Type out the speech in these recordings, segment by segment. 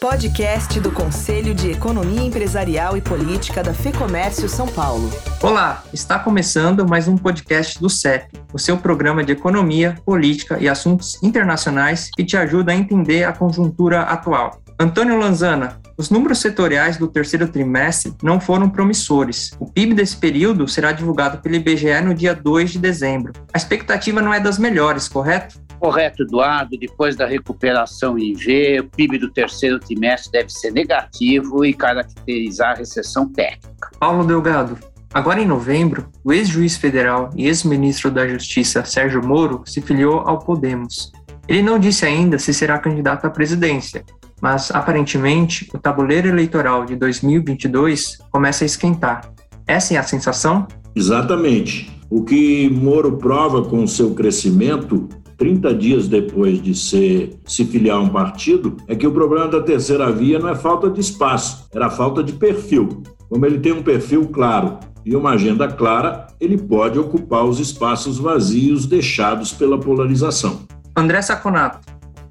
Podcast do Conselho de Economia Empresarial e Política da FEComércio São Paulo. Olá, está começando mais um podcast do CEP, o seu programa de economia, política e assuntos internacionais que te ajuda a entender a conjuntura atual. Antônio Lanzana, os números setoriais do terceiro trimestre não foram promissores. O PIB desse período será divulgado pelo IBGE no dia 2 de dezembro. A expectativa não é das melhores, correto? Correto, Eduardo. Depois da recuperação em V, o PIB do terceiro trimestre deve ser negativo e caracterizar a recessão técnica. Paulo Delgado. Agora em novembro, o ex-juiz federal e ex-ministro da Justiça Sérgio Moro se filiou ao Podemos. Ele não disse ainda se será candidato à presidência, mas aparentemente o tabuleiro eleitoral de 2022 começa a esquentar. Essa é a sensação? Exatamente. O que Moro prova com o seu crescimento 30 dias depois de ser, se filiar a um partido, é que o problema da terceira via não é falta de espaço, era falta de perfil. Como ele tem um perfil claro e uma agenda clara, ele pode ocupar os espaços vazios deixados pela polarização. André Saconato,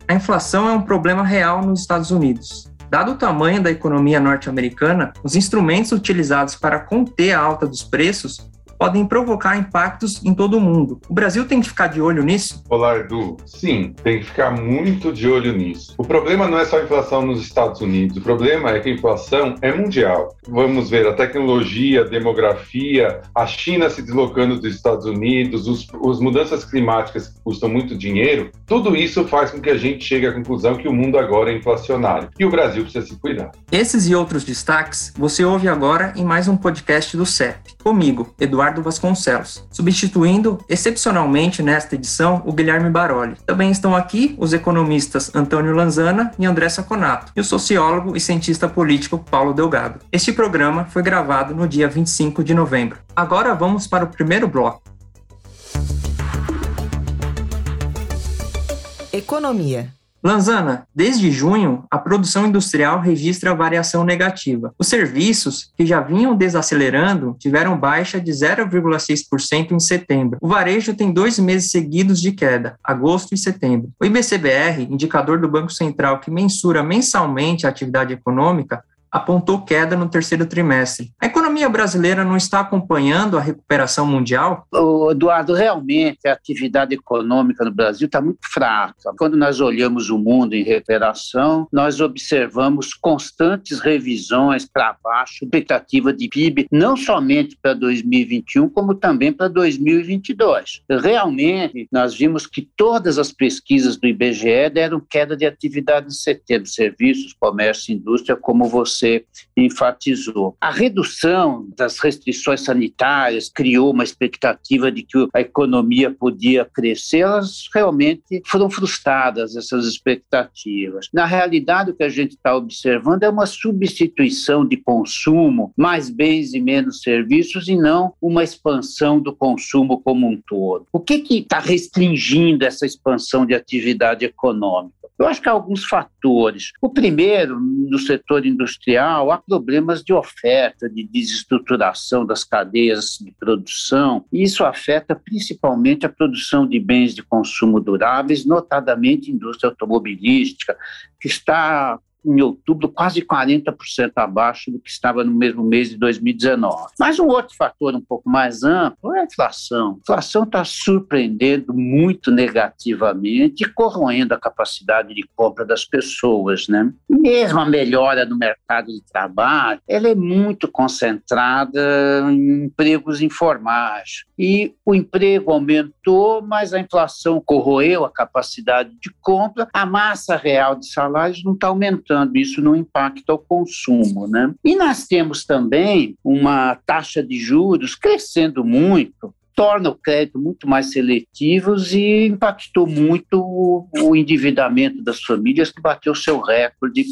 a inflação é um problema real nos Estados Unidos. Dado o tamanho da economia norte-americana, os instrumentos utilizados para conter a alta dos preços podem provocar impactos em todo o mundo. O Brasil tem que ficar de olho nisso? Olá, Edu. Sim, tem que ficar muito de olho nisso. O problema não é só a inflação nos Estados Unidos, o problema é que a inflação é mundial. Vamos ver a tecnologia, a demografia, a China se deslocando dos Estados Unidos, os, as mudanças climáticas que custam muito dinheiro, tudo isso faz com que a gente chegue à conclusão que o mundo agora é inflacionário e o Brasil precisa se cuidar. Esses e outros destaques você ouve agora em mais um podcast do CEP. Comigo, Eduardo Vasconcelos, substituindo excepcionalmente nesta edição o Guilherme Baroli. Também estão aqui os economistas Antônio Lanzana e André Saconato, e o sociólogo e cientista político Paulo Delgado. Este programa foi gravado no dia 25 de novembro. Agora vamos para o primeiro bloco. Economia. Lanzana, desde junho, a produção industrial registra variação negativa. Os serviços, que já vinham desacelerando, tiveram baixa de 0,6% em setembro. O varejo tem dois meses seguidos de queda, agosto e setembro. O IBCBR, indicador do Banco Central que mensura mensalmente a atividade econômica, apontou queda no terceiro trimestre. A economia brasileira não está acompanhando a recuperação mundial? O Eduardo, realmente a atividade econômica no Brasil está muito fraca. Quando nós olhamos o mundo em recuperação, nós observamos constantes revisões para baixo, expectativa de PIB, não somente para 2021, como também para 2022. Realmente, nós vimos que todas as pesquisas do IBGE deram queda de atividade em setembro, serviços, comércio indústria, como você você enfatizou. A redução das restrições sanitárias criou uma expectativa de que a economia podia crescer, elas realmente foram frustradas, essas expectativas. Na realidade, o que a gente está observando é uma substituição de consumo, mais bens e menos serviços, e não uma expansão do consumo como um todo. O que está restringindo essa expansão de atividade econômica? Eu acho que há alguns fatores. O primeiro, no setor industrial, há problemas de oferta, de desestruturação das cadeias de produção, e isso afeta principalmente a produção de bens de consumo duráveis, notadamente indústria automobilística, que está em outubro quase 40% abaixo do que estava no mesmo mês de 2019. Mas um outro fator um pouco mais amplo é a inflação. A inflação está surpreendendo muito negativamente e corroendo a capacidade de compra das pessoas. Né? Mesmo a melhora no mercado de trabalho, ela é muito concentrada em empregos informais. E o emprego aumentou, mas a inflação corroeu a capacidade de compra, a massa real de salários não está aumentando isso não impacta o consumo. Né? E nós temos também uma taxa de juros crescendo muito, torna o crédito muito mais seletivo e impactou muito o endividamento das famílias, que bateu seu recorde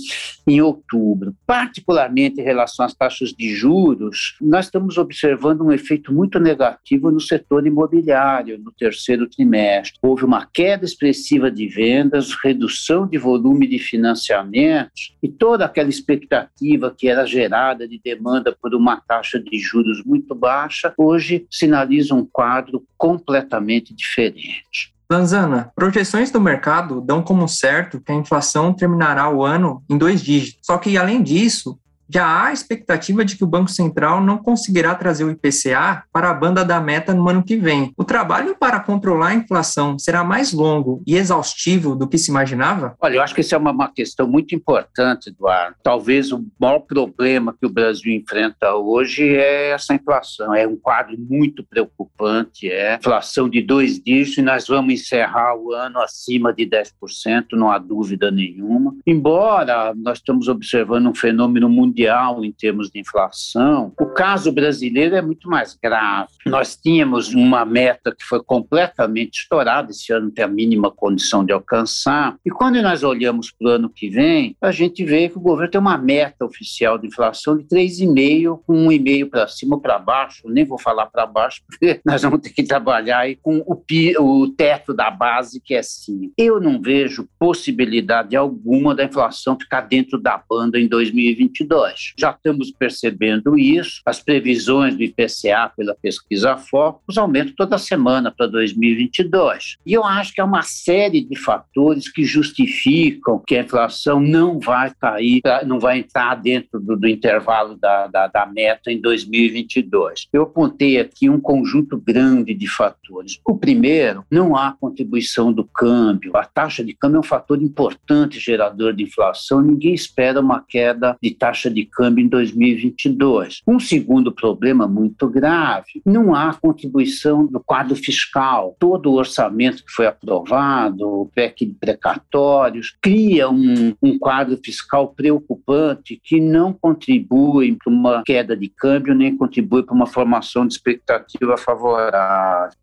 em outubro. Particularmente em relação às taxas de juros, nós estamos observando um efeito muito negativo no setor imobiliário no terceiro trimestre. Houve uma queda expressiva de vendas, redução de volume de financiamentos e toda aquela expectativa que era gerada de demanda por uma taxa de juros muito baixa, hoje sinaliza um quadro completamente diferente. Lanzana, projeções do mercado dão como certo que a inflação terminará o ano em dois dígitos. Só que, além disso, já há expectativa de que o Banco Central não conseguirá trazer o IPCA para a banda da meta no ano que vem. O trabalho para controlar a inflação será mais longo e exaustivo do que se imaginava? Olha, eu acho que isso é uma, uma questão muito importante, Eduardo. Talvez o maior problema que o Brasil enfrenta hoje é essa inflação. É um quadro muito preocupante, é inflação de dois dígitos e nós vamos encerrar o ano acima de 10%, não há dúvida nenhuma. Embora nós estamos observando um fenômeno mundial mundial em termos de inflação, o caso brasileiro é muito mais grave. Nós tínhamos uma meta que foi completamente estourada, esse ano tem a mínima condição de alcançar, e quando nós olhamos para o ano que vem, a gente vê que o governo tem uma meta oficial de inflação de 3,5, com 1,5 para cima ou para baixo, nem vou falar para baixo, porque nós vamos ter que trabalhar aí com o, pi, o teto da base, que é 5. Eu não vejo possibilidade alguma da inflação ficar dentro da banda em 2022. Já estamos percebendo isso. As previsões do IPCA pela pesquisa Focus aumentam toda semana para 2022. E eu acho que é uma série de fatores que justificam que a inflação não vai cair, não vai entrar dentro do, do intervalo da, da, da meta em 2022. Eu apontei aqui um conjunto grande de fatores. O primeiro, não há contribuição do câmbio. A taxa de câmbio é um fator importante gerador de inflação. Ninguém espera uma queda de taxa de câmbio em 2022. Um segundo problema muito grave: não há contribuição do quadro fiscal. Todo o orçamento que foi aprovado, o PEC de precatórios, cria um, um quadro fiscal preocupante que não contribui para uma queda de câmbio, nem contribui para uma formação de expectativa favorável.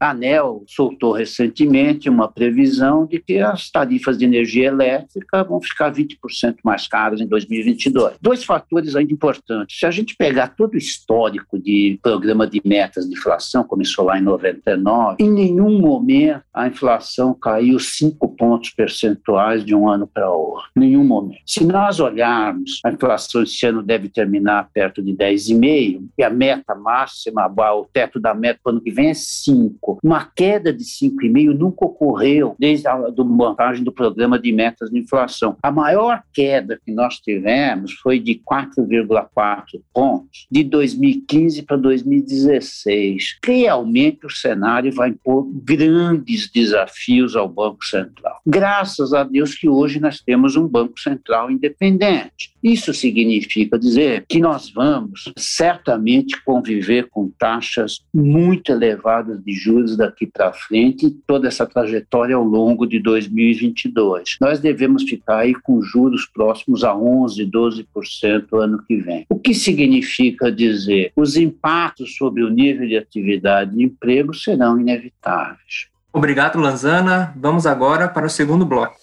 A ANEL soltou recentemente uma previsão de que as tarifas de energia elétrica vão ficar 20% mais caras em 2022. Dois fatores fatores ainda importantes. Se a gente pegar todo o histórico de programa de metas de inflação, começou lá em 99, em nenhum momento a inflação caiu 5 pontos percentuais de um ano para outro. Nenhum momento. Se nós olharmos, a inflação esse ano deve terminar perto de 10,5, e a meta máxima, o teto da meta para o ano que vem é 5. Uma queda de 5,5 nunca ocorreu desde a do montagem do programa de metas de inflação. A maior queda que nós tivemos foi de 4 4,4 pontos de 2015 para 2016. Realmente o cenário vai impor grandes desafios ao Banco Central. Graças a Deus que hoje nós temos um Banco Central independente. Isso significa dizer que nós vamos certamente conviver com taxas muito elevadas de juros daqui para frente e toda essa trajetória ao longo de 2022. Nós devemos ficar aí com juros próximos a 11, 12% ano que vem. O que significa dizer os impactos sobre o nível de atividade e emprego serão inevitáveis. Obrigado, Lanzana. Vamos agora para o segundo bloco.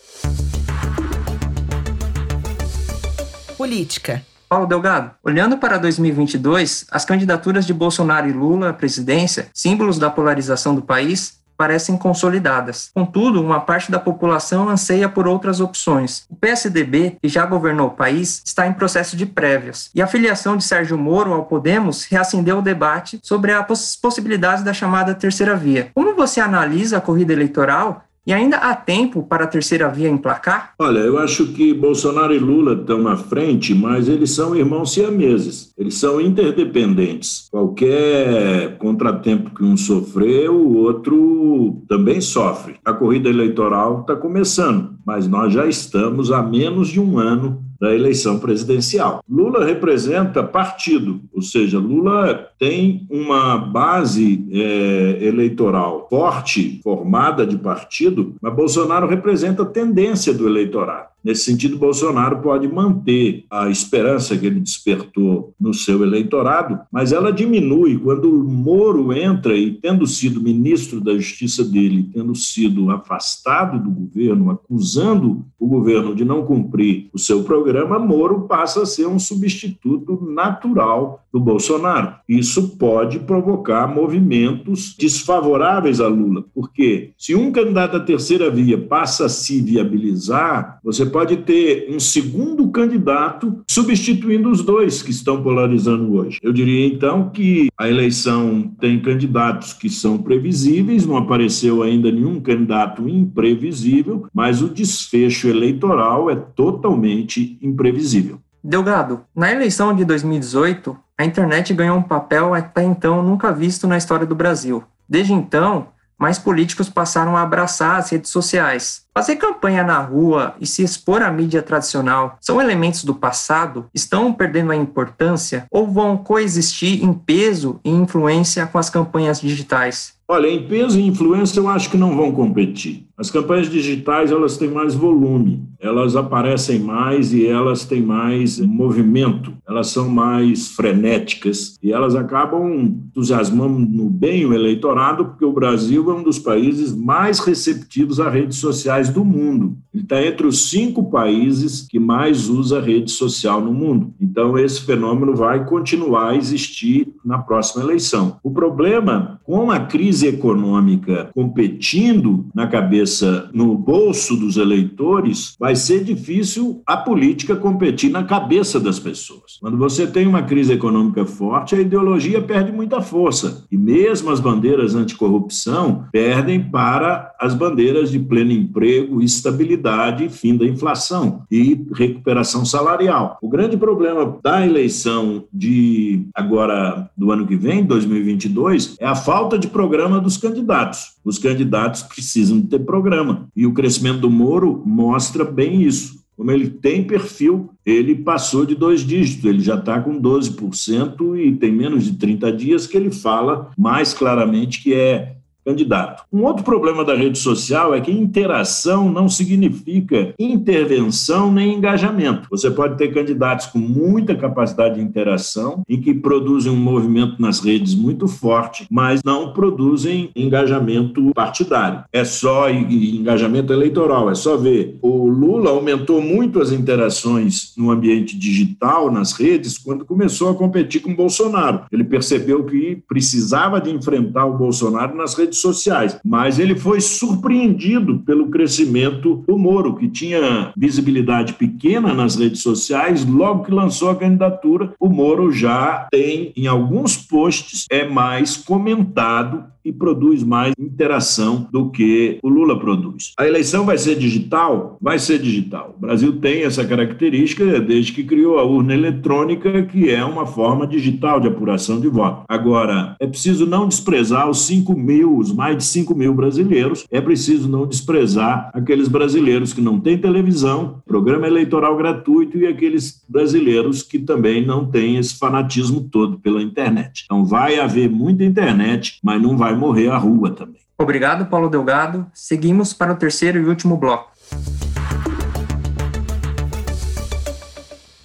Política. Paulo Delgado, olhando para 2022, as candidaturas de Bolsonaro e Lula à presidência, símbolos da polarização do país, parecem consolidadas. Contudo, uma parte da população anseia por outras opções. O PSDB, que já governou o país, está em processo de prévias, e a filiação de Sérgio Moro ao Podemos reacendeu o debate sobre as possibilidades da chamada terceira via. Como você analisa a corrida eleitoral e ainda há tempo para a terceira via emplacar? Olha, eu acho que Bolsonaro e Lula estão à frente, mas eles são irmãos siameses. Eles são interdependentes. Qualquer contratempo que um sofrer, o outro também sofre. A corrida eleitoral está começando, mas nós já estamos há menos de um ano da eleição presidencial. Lula representa partido, ou seja, Lula tem uma base é, eleitoral forte, formada de partido, mas Bolsonaro representa a tendência do eleitorado. Nesse sentido, Bolsonaro pode manter a esperança que ele despertou no seu eleitorado, mas ela diminui quando o Moro entra e, tendo sido ministro da Justiça dele, tendo sido afastado do governo, acusando o governo de não cumprir o seu programa, Moro passa a ser um substituto natural do Bolsonaro. Isso pode provocar movimentos desfavoráveis a Lula, porque se um candidato à terceira via passa a se viabilizar, você pode ter um segundo candidato substituindo os dois que estão polarizando hoje. Eu diria então que a eleição tem candidatos que são previsíveis, não apareceu ainda nenhum candidato imprevisível, mas o desfecho eleitoral é totalmente imprevisível. Delgado, na eleição de 2018, a internet ganhou um papel até então nunca visto na história do Brasil. Desde então, mais políticos passaram a abraçar as redes sociais. Fazer campanha na rua e se expor à mídia tradicional são elementos do passado? Estão perdendo a importância ou vão coexistir em peso e influência com as campanhas digitais? Olha, em peso e influência eu acho que não vão competir. As campanhas digitais elas têm mais volume, elas aparecem mais e elas têm mais movimento, elas são mais frenéticas e elas acabam entusiasmando bem o eleitorado, porque o Brasil é um dos países mais receptivos a redes sociais do mundo. Ele está entre os cinco países que mais usa rede social no mundo. Então, esse fenômeno vai continuar a existir na próxima eleição. O problema, com a crise econômica competindo na cabeça cabeça no bolso dos eleitores, vai ser difícil a política competir na cabeça das pessoas. Quando você tem uma crise econômica forte, a ideologia perde muita força. E mesmo as bandeiras anticorrupção perdem para as bandeiras de pleno emprego, estabilidade, fim da inflação e recuperação salarial. O grande problema da eleição de agora do ano que vem, 2022, é a falta de programa dos candidatos. Os candidatos precisam ter programa. E o crescimento do Moro mostra bem isso. Como ele tem perfil, ele passou de dois dígitos, ele já está com 12% e tem menos de 30 dias que ele fala mais claramente que é candidato. Um outro problema da rede social é que interação não significa intervenção nem engajamento. Você pode ter candidatos com muita capacidade de interação e que produzem um movimento nas redes muito forte, mas não produzem engajamento partidário. É só engajamento eleitoral, é só ver. O Lula aumentou muito as interações no ambiente digital, nas redes, quando começou a competir com o Bolsonaro. Ele percebeu que precisava de enfrentar o Bolsonaro nas redes redes sociais. Mas ele foi surpreendido pelo crescimento do Moro, que tinha visibilidade pequena nas redes sociais. Logo que lançou a candidatura, o Moro já tem, em alguns posts, é mais comentado e produz mais interação do que o Lula produz. A eleição vai ser digital? Vai ser digital. O Brasil tem essa característica desde que criou a urna eletrônica, que é uma forma digital de apuração de voto. Agora, é preciso não desprezar os 5 mil, os mais de 5 mil brasileiros, é preciso não desprezar aqueles brasileiros que não têm televisão, programa eleitoral gratuito e aqueles brasileiros que também não têm esse fanatismo todo pela internet. Então, vai haver muita internet, mas não vai morrer a rua também. Obrigado, Paulo Delgado. Seguimos para o terceiro e último bloco.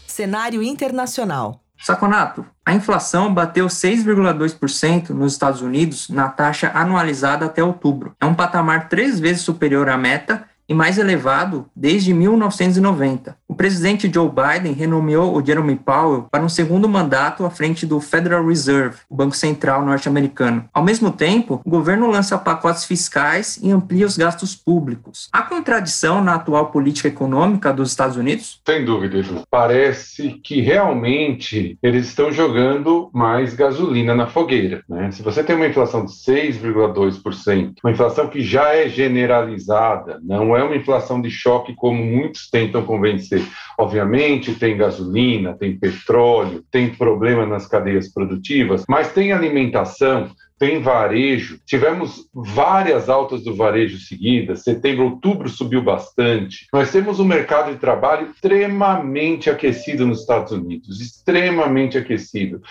Cenário internacional. Saconato, a inflação bateu 6,2% nos Estados Unidos na taxa anualizada até outubro. É um patamar três vezes superior à meta e mais elevado desde 1990. Presidente Joe Biden renomeou o Jeremy Powell para um segundo mandato à frente do Federal Reserve, o Banco Central norte-americano. Ao mesmo tempo, o governo lança pacotes fiscais e amplia os gastos públicos. Há contradição na atual política econômica dos Estados Unidos? Sem dúvida, Edu. Parece que realmente eles estão jogando mais gasolina na fogueira. Né? Se você tem uma inflação de 6,2%, uma inflação que já é generalizada, não é uma inflação de choque como muitos tentam convencer Obviamente, tem gasolina, tem petróleo, tem problema nas cadeias produtivas, mas tem alimentação, tem varejo. Tivemos várias altas do varejo seguidas. Setembro, outubro subiu bastante. Nós temos um mercado de trabalho extremamente aquecido nos Estados Unidos extremamente aquecido.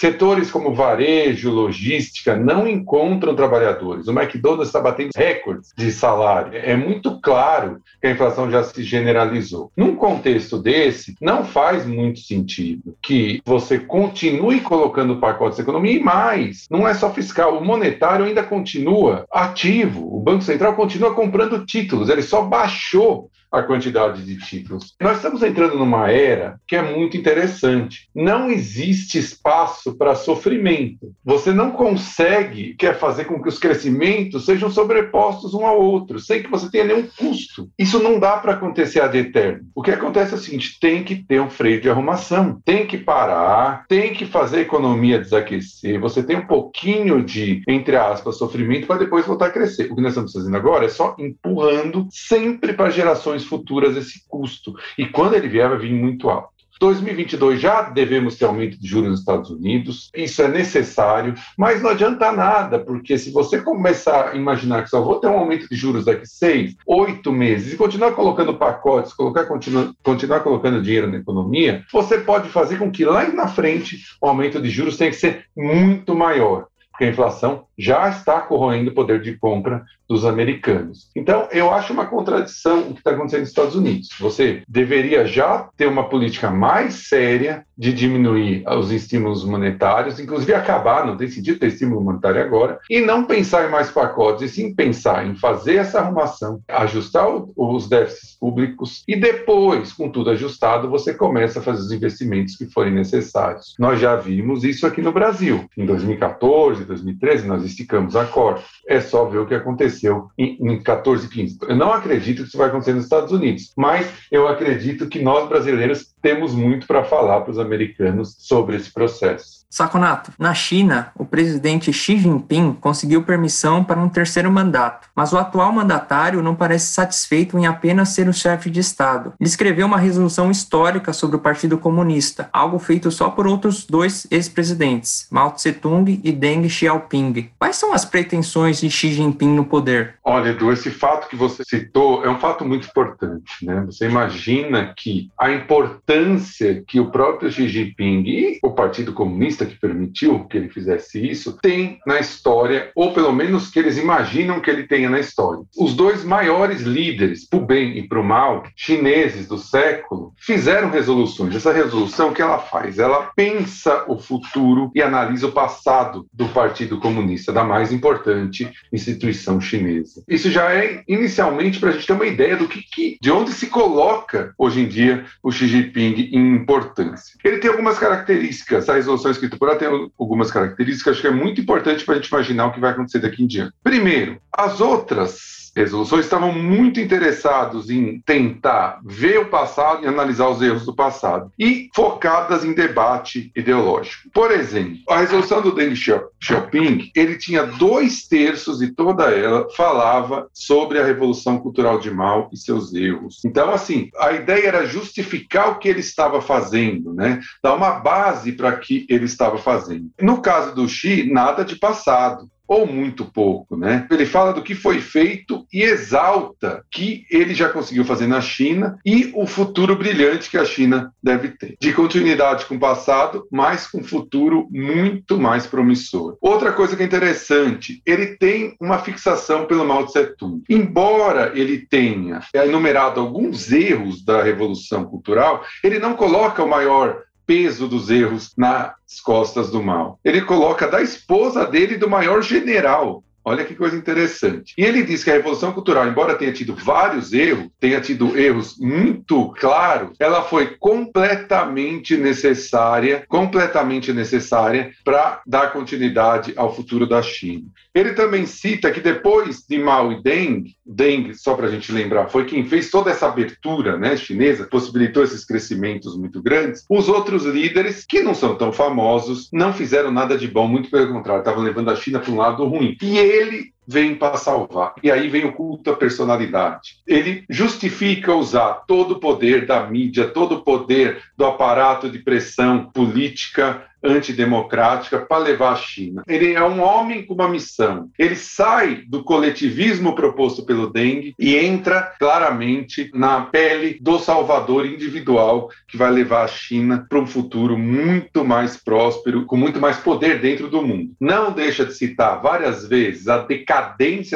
Setores como varejo, logística não encontram trabalhadores. O McDonald's está batendo recordes de salário. É muito claro que a inflação já se generalizou. Num contexto desse, não faz muito sentido que você continue colocando pacotes de economia e mais. Não é só fiscal, o monetário ainda continua ativo. O Banco Central continua comprando títulos. Ele só baixou a quantidade de títulos. Nós estamos entrando numa era que é muito interessante. Não existe espaço para sofrimento. Você não consegue quer fazer com que os crescimentos sejam sobrepostos um ao outro, sem que você tenha nenhum custo. Isso não dá para acontecer ad eterno. O que acontece é o seguinte: tem que ter um freio de arrumação, tem que parar, tem que fazer a economia desaquecer. Você tem um pouquinho de, entre aspas, sofrimento para depois voltar a crescer. O que nós estamos fazendo agora é só empurrando sempre para gerações futuras esse custo. E quando ele vier, vai vir muito alto. 2022 já devemos ter aumento de juros nos Estados Unidos, isso é necessário, mas não adianta nada, porque se você começar a imaginar que só vou ter um aumento de juros daqui seis, oito meses e continuar colocando pacotes, colocar, continuar, continuar colocando dinheiro na economia, você pode fazer com que lá na frente o aumento de juros tenha que ser muito maior porque a inflação já está corroendo o poder de compra dos americanos. Então, eu acho uma contradição o que está acontecendo nos Estados Unidos. Você deveria já ter uma política mais séria de diminuir os estímulos monetários, inclusive acabar, não tem sentido ter estímulo monetário agora, e não pensar em mais pacotes, e sim pensar em fazer essa arrumação, ajustar os déficits públicos e depois, com tudo ajustado, você começa a fazer os investimentos que forem necessários. Nós já vimos isso aqui no Brasil. Em 2014, 2013, nós esticamos a corda. É só ver o que aconteceu em, em 14, 15. Eu não acredito que isso vai acontecer nos Estados Unidos, mas eu acredito que nós brasileiros temos muito para falar para os americanos sobre esse processo. Saconato, na China, o presidente Xi Jinping conseguiu permissão para um terceiro mandato, mas o atual mandatário não parece satisfeito em apenas ser o chefe de Estado. Ele escreveu uma resolução histórica sobre o Partido Comunista, algo feito só por outros dois ex-presidentes, Mao Tse-tung e Deng Xiaoping. Quais são as pretensões de Xi Jinping no poder? Olha, Edu, esse fato que você citou é um fato muito importante. Né? Você imagina que a importância que o próprio Xi Jinping e o Partido Comunista que permitiu que ele fizesse isso, tem na história, ou pelo menos que eles imaginam que ele tenha na história. Os dois maiores líderes, para o bem e para o mal, chineses do século, fizeram resoluções. Essa resolução que ela faz, ela pensa o futuro e analisa o passado do Partido Comunista, da mais importante instituição chinesa. Isso já é inicialmente para a gente ter uma ideia do que, que, de onde se coloca hoje em dia o Xi Jinping em importância. Ele tem algumas características, a resolução escrita ela tem algumas características, que é muito importante para a gente imaginar o que vai acontecer daqui em diante. Primeiro, as outras resoluções estavam muito interessados em tentar ver o passado e analisar os erros do passado e focadas em debate ideológico. Por exemplo, a resolução do Deng Xiaoping, ele tinha dois terços e toda ela falava sobre a revolução cultural de Mao e seus erros. Então, assim, a ideia era justificar o que ele estava fazendo, né? Dar uma base para que ele estava fazendo. No caso do Xi, nada de passado ou muito pouco, né? Ele fala do que foi feito e exalta que ele já conseguiu fazer na China e o futuro brilhante que a China deve ter. De continuidade com o passado, mas com um futuro muito mais promissor. Outra coisa que é interessante, ele tem uma fixação pelo Mao Tse Tung. Embora ele tenha enumerado alguns erros da Revolução Cultural, ele não coloca o maior peso dos erros nas costas do mal. Ele coloca da esposa dele do maior general. Olha que coisa interessante. E ele diz que a Revolução Cultural, embora tenha tido vários erros, tenha tido erros muito claros, ela foi completamente necessária, completamente necessária para dar continuidade ao futuro da China. Ele também cita que depois de Mao e Deng, Deng, só para a gente lembrar, foi quem fez toda essa abertura né, chinesa, possibilitou esses crescimentos muito grandes. Os outros líderes, que não são tão famosos, não fizeram nada de bom, muito pelo contrário, estavam levando a China para um lado ruim. E ele ele vem para salvar. E aí vem o culto à personalidade. Ele justifica usar todo o poder da mídia, todo o poder do aparato de pressão política antidemocrática para levar a China. Ele é um homem com uma missão. Ele sai do coletivismo proposto pelo Deng e entra claramente na pele do salvador individual que vai levar a China para um futuro muito mais próspero, com muito mais poder dentro do mundo. Não deixa de citar várias vezes a decadência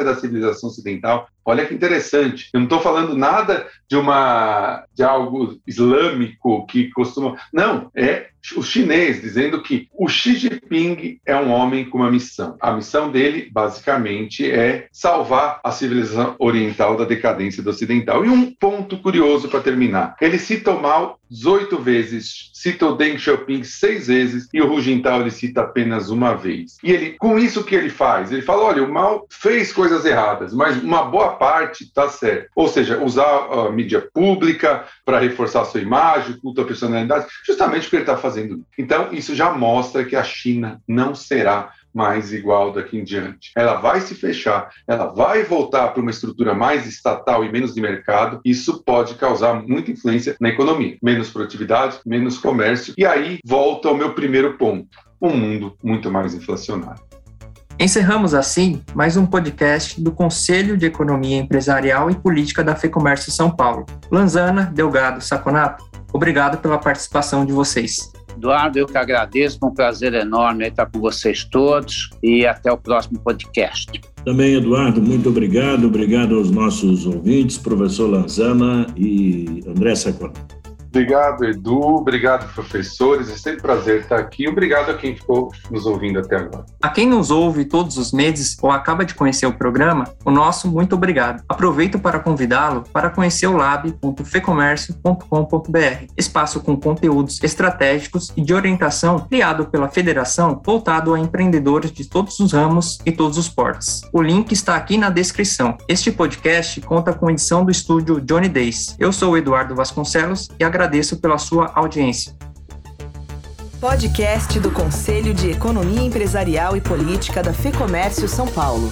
da civilização ocidental Olha que interessante. Eu não estou falando nada de uma de algo islâmico que costuma. Não, é o chinês dizendo que o Xi Jinping é um homem com uma missão. A missão dele, basicamente, é salvar a civilização oriental da decadência do ocidental. E um ponto curioso para terminar: ele cita o Mao 18 vezes, cita o Deng Xiaoping seis vezes e o Hu Jintao ele cita apenas uma vez. E ele, com isso que ele faz, ele fala: olha, o Mao fez coisas erradas, mas uma boa parte está certa. Ou seja, usar a mídia pública para reforçar sua imagem, culto à personalidade, justamente porque ele está fazendo. Então, isso já mostra que a China não será mais igual daqui em diante. Ela vai se fechar, ela vai voltar para uma estrutura mais estatal e menos de mercado. Isso pode causar muita influência na economia, menos produtividade, menos comércio. E aí volta ao meu primeiro ponto: um mundo muito mais inflacionário. Encerramos assim mais um podcast do Conselho de Economia Empresarial e Política da FEComércio São Paulo. Lanzana, Delgado, Saconato, obrigado pela participação de vocês. Eduardo, eu que agradeço, foi um prazer enorme estar com vocês todos e até o próximo podcast. Também, Eduardo, muito obrigado. Obrigado aos nossos ouvintes, professor Lanzana e André Saconato. Obrigado, Edu. Obrigado, professores. É sempre um prazer estar aqui. Obrigado a quem ficou nos ouvindo até agora. A quem nos ouve todos os meses ou acaba de conhecer o programa, o nosso muito obrigado. Aproveito para convidá-lo para conhecer o lab.fecomércio.com.br, espaço com conteúdos estratégicos e de orientação criado pela federação voltado a empreendedores de todos os ramos e todos os portos. O link está aqui na descrição. Este podcast conta com edição do estúdio Johnny Days. Eu sou o Eduardo Vasconcelos e agradeço agradeço pela sua audiência. Podcast do Conselho de Economia Empresarial e Política da FEComércio São Paulo.